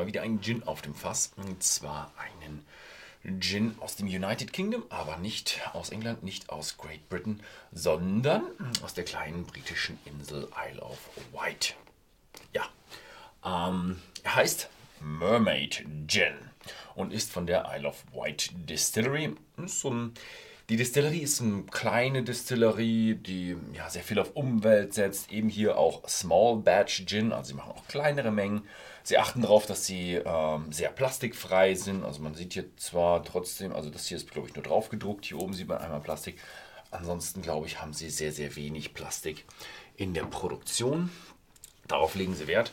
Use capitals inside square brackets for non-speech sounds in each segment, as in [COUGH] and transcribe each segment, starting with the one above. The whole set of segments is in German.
mal wieder einen Gin auf dem Fass. Und zwar einen Gin aus dem United Kingdom, aber nicht aus England, nicht aus Great Britain, sondern aus der kleinen britischen Insel Isle of Wight. Ja, ähm, er heißt Mermaid Gin und ist von der Isle of Wight Distillery. So ein, die Distillerie ist eine kleine Distillerie, die ja, sehr viel auf Umwelt setzt. Eben hier auch Small Batch Gin, also sie machen auch kleinere Mengen. Sie achten darauf, dass sie ähm, sehr plastikfrei sind. Also man sieht hier zwar trotzdem, also das hier ist glaube ich nur drauf gedruckt. Hier oben sieht man einmal Plastik. Ansonsten glaube ich, haben sie sehr, sehr wenig Plastik in der Produktion. Darauf legen sie Wert.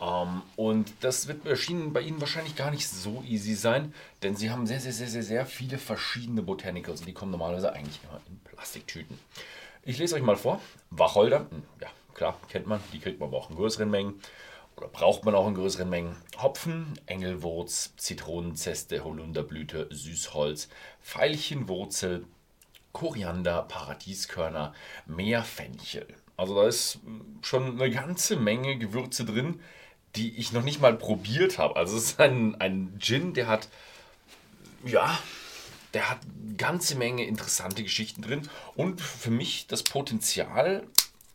Ähm, und das wird bei Ihnen wahrscheinlich gar nicht so easy sein, denn Sie haben sehr, sehr, sehr, sehr, sehr viele verschiedene Botanicals und die kommen normalerweise eigentlich immer in Plastiktüten. Ich lese euch mal vor. Wacholder, hm, ja klar, kennt man, die kriegt man aber auch in größeren Mengen oder braucht man auch in größeren Mengen. Hopfen, Engelwurz, Zitronenzeste, Holunderblüte, Süßholz, Veilchenwurzel, Koriander, Paradieskörner, Meerfenchel. Also da ist schon eine ganze Menge Gewürze drin, die ich noch nicht mal probiert habe. Also es ist ein, ein Gin, der hat, ja, der hat eine ganze Menge interessante Geschichten drin und für mich das Potenzial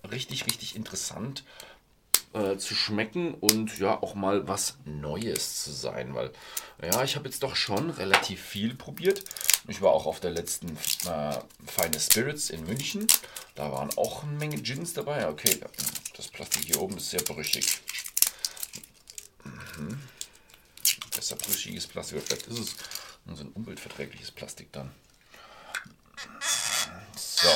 richtig, richtig interessant äh, zu schmecken und ja auch mal was Neues zu sein, weil ja, ich habe jetzt doch schon relativ viel probiert. Ich war auch auf der letzten äh, Fine Spirits in München. Da waren auch eine Menge Gins dabei. Okay, das Plastik hier oben ist sehr brüchig. Mhm. Besser brüchiges Plastik. Vielleicht ist es so ein umweltverträgliches Plastik dann. So,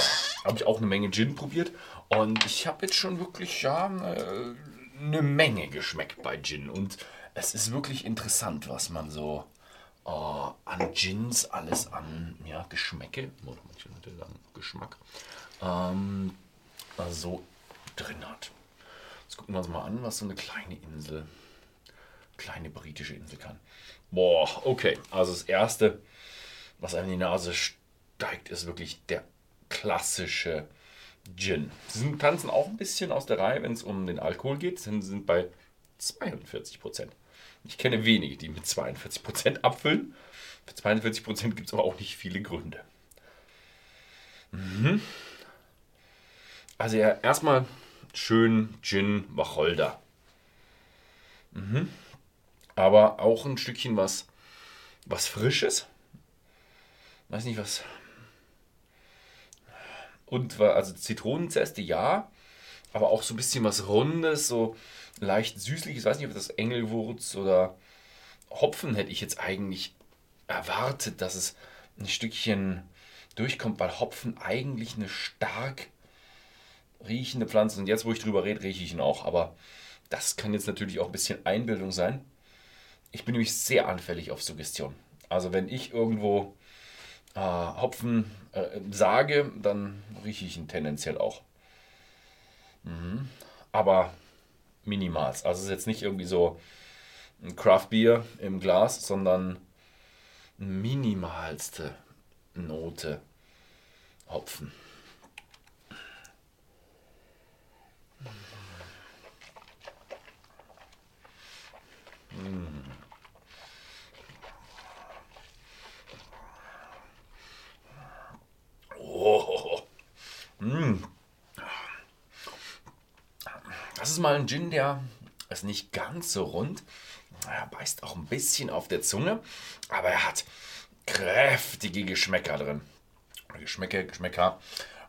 habe ich auch eine Menge Gin probiert und ich habe jetzt schon wirklich ja, äh, eine Menge geschmeckt bei Gin und es ist wirklich interessant, was man so uh, an Gins alles an ja, Geschmäcke, Geschmack, ähm, so drin hat. Jetzt gucken wir uns mal an, was so eine kleine Insel, kleine britische Insel kann. Boah, okay. Also das erste, was einem in die Nase steigt, ist wirklich der klassische Gin. Sie tanzen auch ein bisschen aus der Reihe, wenn es um den Alkohol geht. Sie sind bei 42 Prozent. Ich kenne wenige, die mit 42 Prozent abfüllen. Für 42 Prozent gibt es aber auch nicht viele Gründe. Mhm. Also ja, erstmal schön Gin Wacholder. Mhm. Aber auch ein Stückchen was, was Frisches. Weiß nicht, was. Und also Zitronenzeste, ja. Aber auch so ein bisschen was Rundes, so leicht süßlich. Ich weiß nicht, ob das Engelwurz oder Hopfen hätte ich jetzt eigentlich erwartet, dass es ein Stückchen durchkommt, weil Hopfen eigentlich eine stark riechende Pflanze ist. Und jetzt, wo ich drüber rede, rieche ich ihn auch. Aber das kann jetzt natürlich auch ein bisschen Einbildung sein. Ich bin nämlich sehr anfällig auf Suggestion. Also wenn ich irgendwo äh, Hopfen äh, sage, dann rieche ich ihn tendenziell auch. Mhm. Aber minimals. Also es ist jetzt nicht irgendwie so ein Craft Beer im Glas, sondern minimalste Note Hopfen. Mm. Oh. Mm. Das ist mal ein Gin, der ist nicht ganz so rund. Er beißt auch ein bisschen auf der Zunge, aber er hat kräftige Geschmäcker drin. Geschmäcker, Geschmäcker.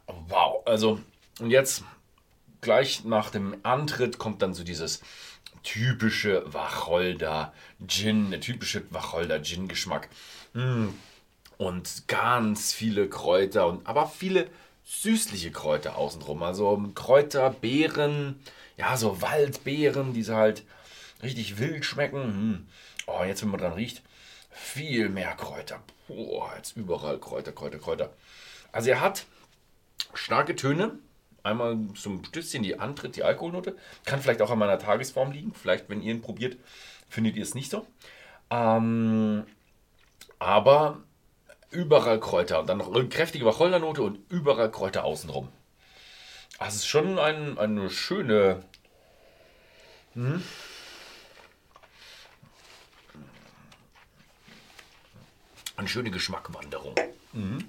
Wow. Also, und jetzt gleich nach dem Antritt kommt dann so dieses typische Wacholder-Gin, der typische Wacholder-Gin-Geschmack. Mm. Und ganz viele Kräuter und aber viele süßliche Kräuter außenrum. Also Kräuter, Beeren, ja, so Waldbeeren, die so halt richtig wild schmecken. Hm. Oh, jetzt, wenn man dran riecht, viel mehr Kräuter. Boah, jetzt überall Kräuter, Kräuter, Kräuter. Also er hat starke Töne. Einmal so ein bisschen die Antritt, die Alkoholnote. Kann vielleicht auch an meiner Tagesform liegen. Vielleicht, wenn ihr ihn probiert, findet ihr es nicht so. Ähm, aber überall Kräuter. Und dann noch kräftige Wacholdernote und überall Kräuter außenrum. Das ist schon ein, eine schöne. Hm? Eine schöne Geschmackwanderung. Mhm.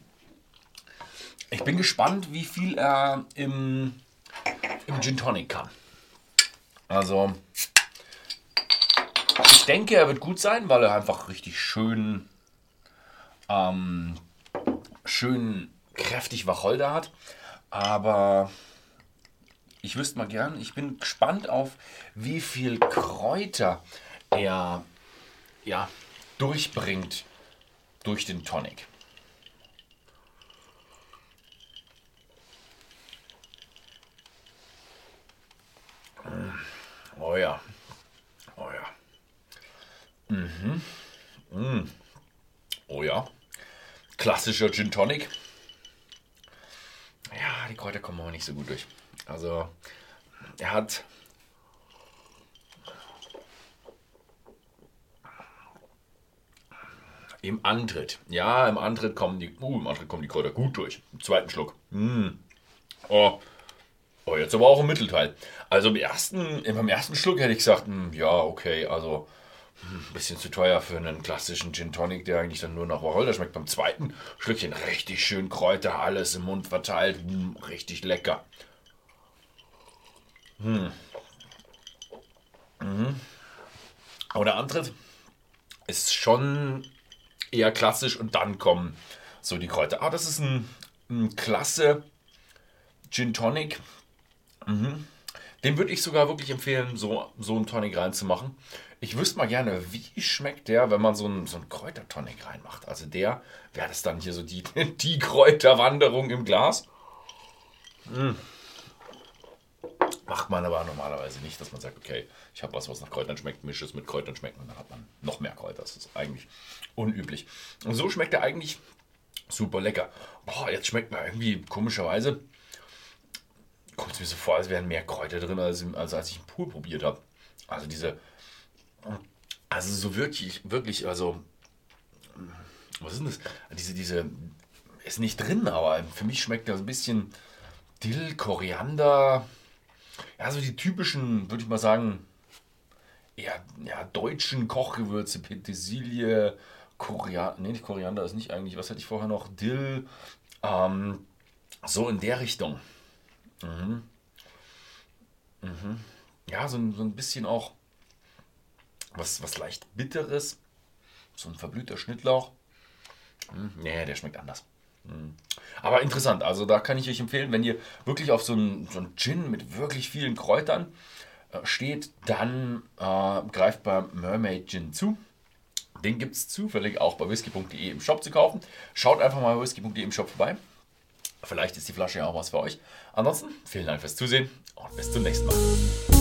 Ich bin gespannt, wie viel er im, im Gin Tonic kann. Also, ich denke, er wird gut sein, weil er einfach richtig schön, ähm, schön kräftig Wacholder hat. Aber ich wüsste mal gern, ich bin gespannt auf, wie viel Kräuter er ja, durchbringt durch den Tonic. Oh ja. Oh ja. Mhm. Mm. Oh ja. Klassischer Gin Tonic. Ja, die Kräuter kommen auch nicht so gut durch. Also, er hat. Im Antritt. Ja, im Antritt kommen die. Uh, im Antritt kommen die Kräuter gut durch. Im zweiten Schluck. Mm. Oh. Oh, jetzt aber auch im Mittelteil. Also im ersten, beim ersten Schluck hätte ich gesagt, mh, hm, ja, okay, also ein hm, bisschen zu teuer für einen klassischen Gin Tonic, der eigentlich dann nur nach Wacholder schmeckt. Beim zweiten Schlückchen richtig schön Kräuter, alles im Mund verteilt, mh, hm, richtig lecker. Hm. Mhm. Aber der Antritt ist schon eher klassisch und dann kommen so die Kräuter. Ah, das ist ein, ein klasse Gin Tonic. Mhm. Den würde ich sogar wirklich empfehlen, so, so einen Tonic reinzumachen. Ich wüsste mal gerne, wie schmeckt der, wenn man so einen, so einen Kräutertonic reinmacht. Also der, wäre das dann hier so die, [LAUGHS] die Kräuterwanderung im Glas? Mhm. Macht man aber normalerweise nicht, dass man sagt, okay, ich habe was, was nach Kräutern schmeckt, mische es mit Kräutern schmeckt und dann hat man noch mehr Kräuter. Das ist eigentlich unüblich. Und so schmeckt er eigentlich super lecker. Boah, jetzt schmeckt man irgendwie komischerweise, kommt es mir so vor, als wären mehr Kräuter drin, als, als, als ich ihn pur probiert habe. Also diese, also so wirklich, wirklich, also, was ist denn das? Diese, diese, ist nicht drin, aber für mich schmeckt das ein bisschen Dill, Koriander, ja, so die typischen, würde ich mal sagen, eher ja, deutschen Kochgewürze, Petersilie, Koriander, nee, nicht Koriander ist nicht eigentlich, was hatte ich vorher noch? Dill, ähm, so in der Richtung. Mhm. Mhm. Ja, so, so ein bisschen auch was, was leicht Bitteres. So ein verblühter Schnittlauch. Mhm. Nee, der schmeckt anders. Mhm. Aber interessant, also da kann ich euch empfehlen, wenn ihr wirklich auf so einen, so einen Gin mit wirklich vielen Kräutern äh, steht, dann äh, greift beim Mermaid Gin zu. Den gibt es zufällig auch bei whisky.de im Shop zu kaufen. Schaut einfach mal bei whisky.de im Shop vorbei. Vielleicht ist die Flasche ja auch was für euch. Ansonsten vielen Dank fürs Zusehen und bis zum nächsten Mal.